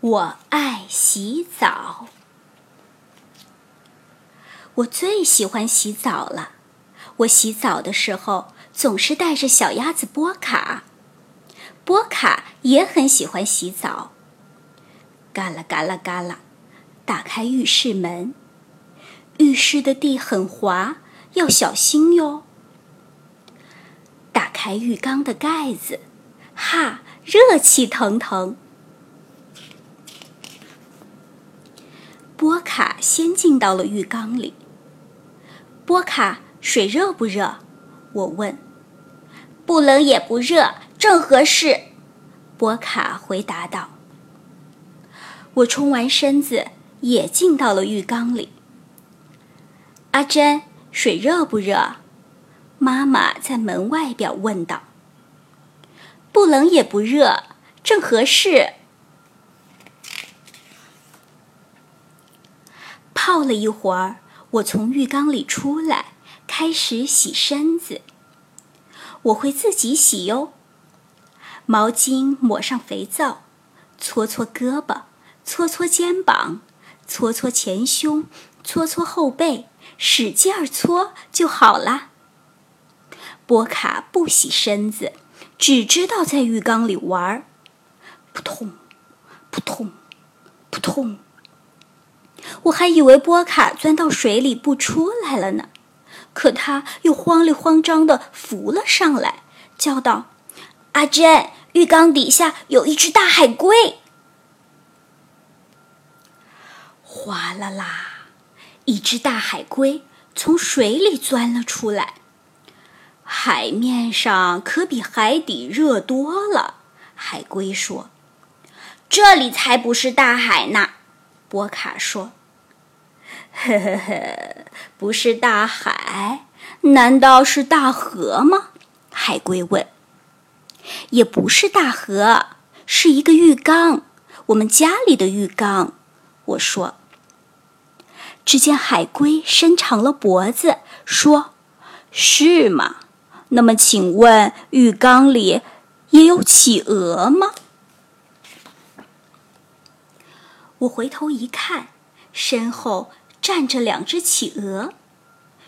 我爱洗澡，我最喜欢洗澡了。我洗澡的时候总是带着小鸭子波卡，波卡也很喜欢洗澡。嘎啦嘎啦嘎啦，打开浴室门，浴室的地很滑，要小心哟。打开浴缸的盖子，哈，热气腾腾。波卡先进到了浴缸里。波卡，水热不热？我问。不冷也不热，正合适。波卡回答道。我冲完身子，也进到了浴缸里。阿珍，水热不热？妈妈在门外边问道。不冷也不热，正合适。泡了一会儿，我从浴缸里出来，开始洗身子。我会自己洗哟。毛巾抹上肥皂，搓搓胳膊，搓搓肩膀，搓搓前胸，搓搓后背，使劲儿搓就好了。波卡不洗身子，只知道在浴缸里玩儿，扑通，扑通，扑通。我还以为波卡钻到水里不出来了呢，可他又慌里慌张地浮了上来，叫道：“阿珍，浴缸底下有一只大海龟！”哗啦啦，一只大海龟从水里钻了出来。海面上可比海底热多了，海龟说：“这里才不是大海呢。”波卡说：“呵呵呵，不是大海，难道是大河吗？”海龟问。“也不是大河，是一个浴缸，我们家里的浴缸。”我说。只见海龟伸长了脖子，说：“是吗？那么请问，浴缸里也有企鹅吗？”我回头一看，身后站着两只企鹅，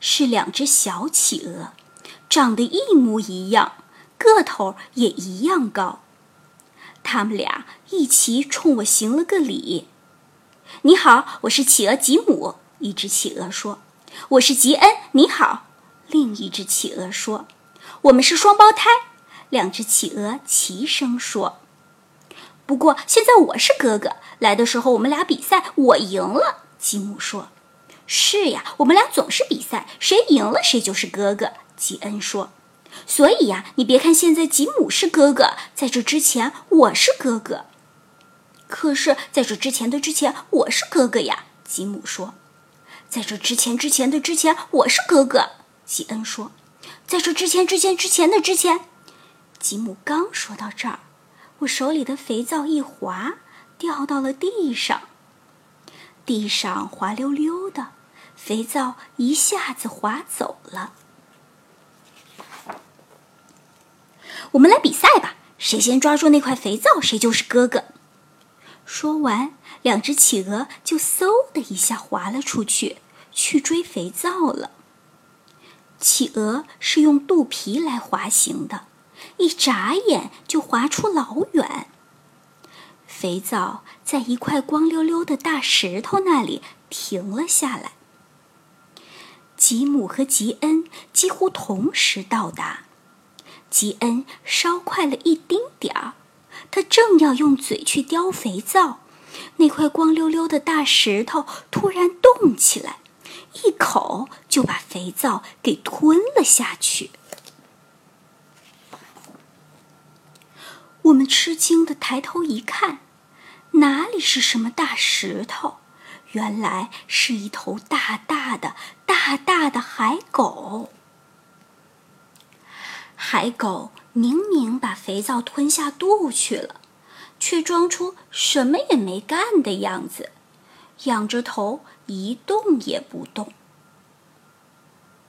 是两只小企鹅，长得一模一样，个头也一样高。他们俩一起冲我行了个礼：“你好，我是企鹅吉姆。”一只企鹅说：“我是吉恩。”你好，另一只企鹅说：“我们是双胞胎。”两只企鹅齐声说。不过现在我是哥哥。来的时候我们俩比赛，我赢了。吉姆说：“是呀，我们俩总是比赛，谁赢了谁就是哥哥。”吉恩说：“所以呀，你别看现在吉姆是哥哥，在这之前我是哥哥。可是在这之前的之前我是哥哥呀。”吉姆说：“在这之前之前的之前我是哥哥。”吉恩说：“在这之前之前之前的之前。”吉姆刚说到这儿。我手里的肥皂一滑，掉到了地上。地上滑溜溜的，肥皂一下子滑走了。我们来比赛吧，谁先抓住那块肥皂，谁就是哥哥。说完，两只企鹅就嗖的一下滑了出去，去追肥皂了。企鹅是用肚皮来滑行的。一眨眼就滑出老远。肥皂在一块光溜溜的大石头那里停了下来。吉姆和吉恩几乎同时到达，吉恩稍快了一丁点儿。他正要用嘴去叼肥皂，那块光溜溜的大石头突然动起来，一口就把肥皂给吞了下去。我们吃惊的抬头一看，哪里是什么大石头？原来是一头大大的、大大的海狗。海狗明明把肥皂吞下肚去了，却装出什么也没干的样子，仰着头一动也不动。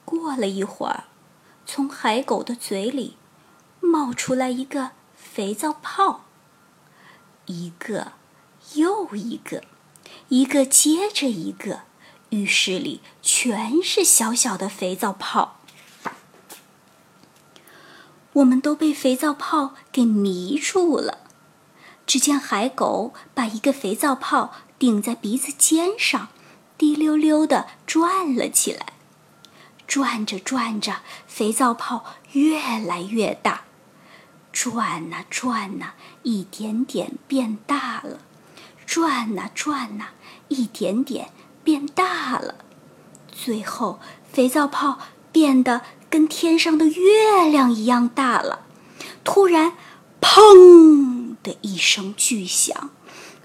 过了一会儿，从海狗的嘴里冒出来一个。肥皂泡，一个，又一个，一个接着一个，浴室里全是小小的肥皂泡。我们都被肥皂泡给迷住了。只见海狗把一个肥皂泡顶在鼻子尖上，滴溜溜的转了起来。转着转着，肥皂泡越来越大，转呐转呐，一点点变大了；转呐转呐，一点点变大了。最后，肥皂泡变得跟天上的月亮一样大了。突然，砰的一声巨响，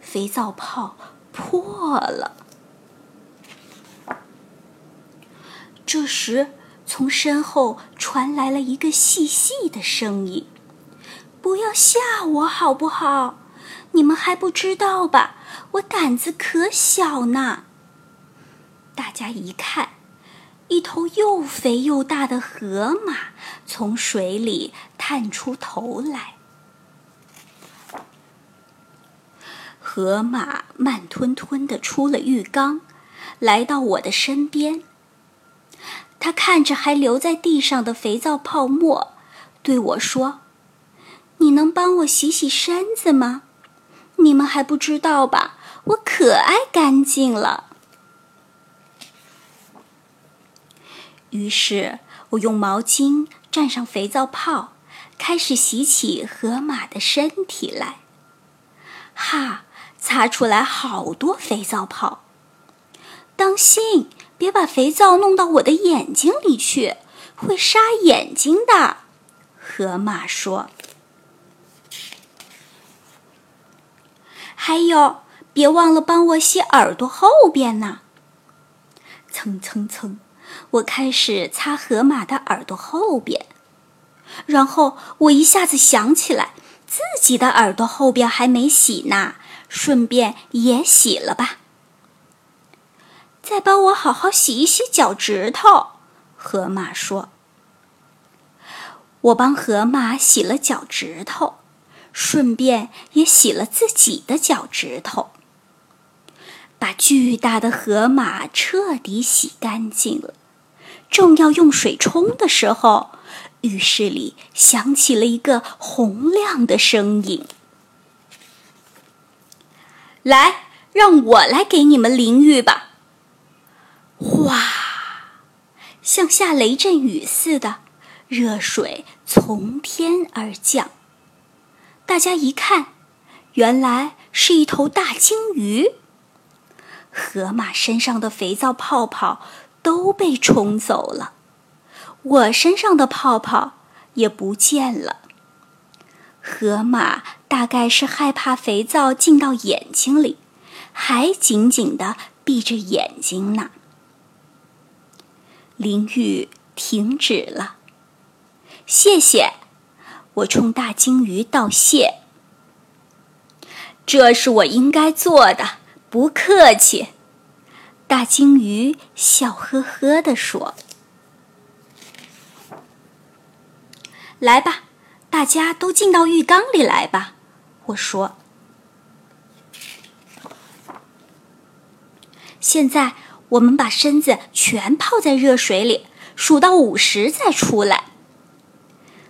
肥皂泡破了。这时，从身后传来了一个细细的声音：“不要吓我，好不好？你们还不知道吧？我胆子可小呢。”大家一看，一头又肥又大的河马从水里探出头来。河马慢吞吞的出了浴缸，来到我的身边。他看着还留在地上的肥皂泡沫，对我说：“你能帮我洗洗身子吗？你们还不知道吧？我可爱干净了。”于是我用毛巾蘸上肥皂泡，开始洗起河马的身体来。哈，擦出来好多肥皂泡！当心！别把肥皂弄到我的眼睛里去，会杀眼睛的。河马说：“还有，别忘了帮我洗耳朵后边呢。”蹭蹭蹭，我开始擦河马的耳朵后边，然后我一下子想起来，自己的耳朵后边还没洗呢，顺便也洗了吧。再帮我好好洗一洗脚趾头，河马说。我帮河马洗了脚趾头，顺便也洗了自己的脚趾头，把巨大的河马彻底洗干净了。正要用水冲的时候，浴室里响起了一个洪亮的声音：“来，让我来给你们淋浴吧。”哗，像下雷阵雨似的，热水从天而降。大家一看，原来是一头大鲸鱼。河马身上的肥皂泡泡都被冲走了，我身上的泡泡也不见了。河马大概是害怕肥皂进到眼睛里，还紧紧的闭着眼睛呢。淋浴停止了，谢谢，我冲大鲸鱼道谢。这是我应该做的，不客气。大鲸鱼笑呵呵地说：“来吧，大家都进到浴缸里来吧。”我说：“现在。”我们把身子全泡在热水里，数到五十再出来。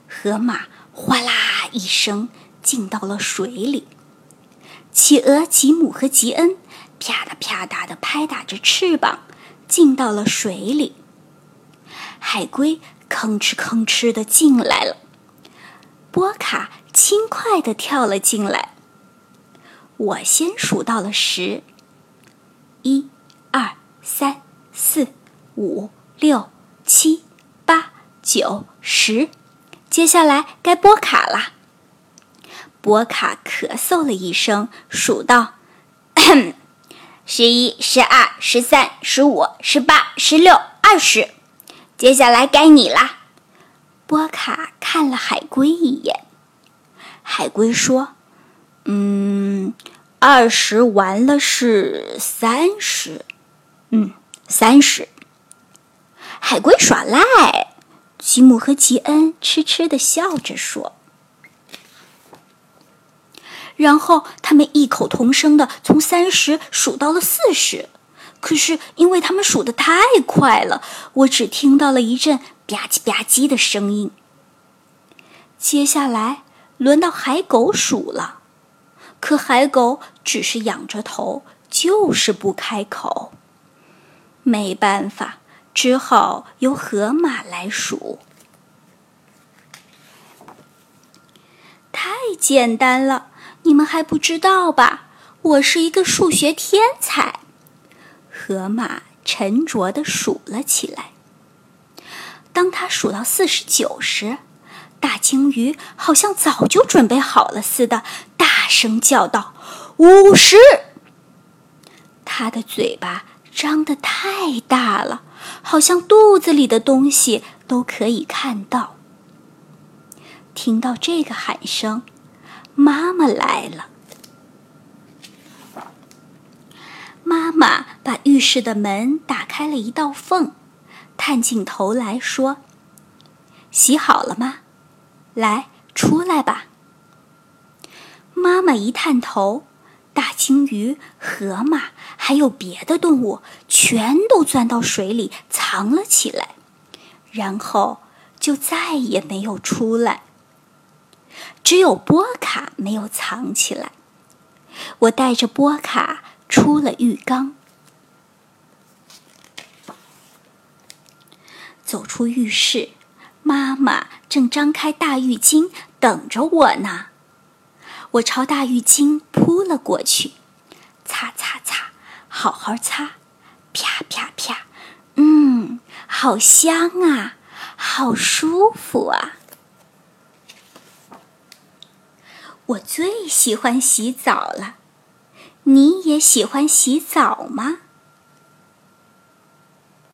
河马哗啦一声进到了水里，企鹅吉姆和吉恩啪嗒啪嗒的拍打着翅膀进到了水里。海龟吭哧吭哧的进来了，波卡轻快的跳了进来。我先数到了十，一。二三、四、五、六、七、八、九、十，接下来该波卡了。波卡咳嗽了一声，数道：“ 十一、十二、十三、十五、十八、十六、二十，接下来该你啦。”波卡看了海龟一眼，海龟说：“嗯，二十完了是三十。”嗯，三十。海龟耍赖，吉姆和吉恩痴痴的笑着说。然后他们异口同声的从三十数到了四十。可是因为他们数得太快了，我只听到了一阵吧唧吧唧的声音。接下来轮到海狗数了，可海狗只是仰着头，就是不开口。没办法，只好由河马来数。太简单了，你们还不知道吧？我是一个数学天才。河马沉着地数了起来。当他数到四十九时，大鲸鱼好像早就准备好了似的，大声叫道：“五十！”他的嘴巴张得太大了，好像肚子里的东西都可以看到。听到这个喊声，妈妈来了。妈妈把浴室的门打开了一道缝，探进头来说：“洗好了吗？来，出来吧。”妈妈一探头，大鲸鱼、河马还有别的动物全都钻到水里藏了起来，然后就再也没有出来。只有波卡没有藏起来。我带着波卡出了浴缸，走出浴室，妈妈正张开大浴巾等着我呢。我朝大浴巾扑了过去，擦擦擦，好好擦，啪啪啪，嗯，好香啊，好舒服啊。我最喜欢洗澡了，你也喜欢洗澡吗？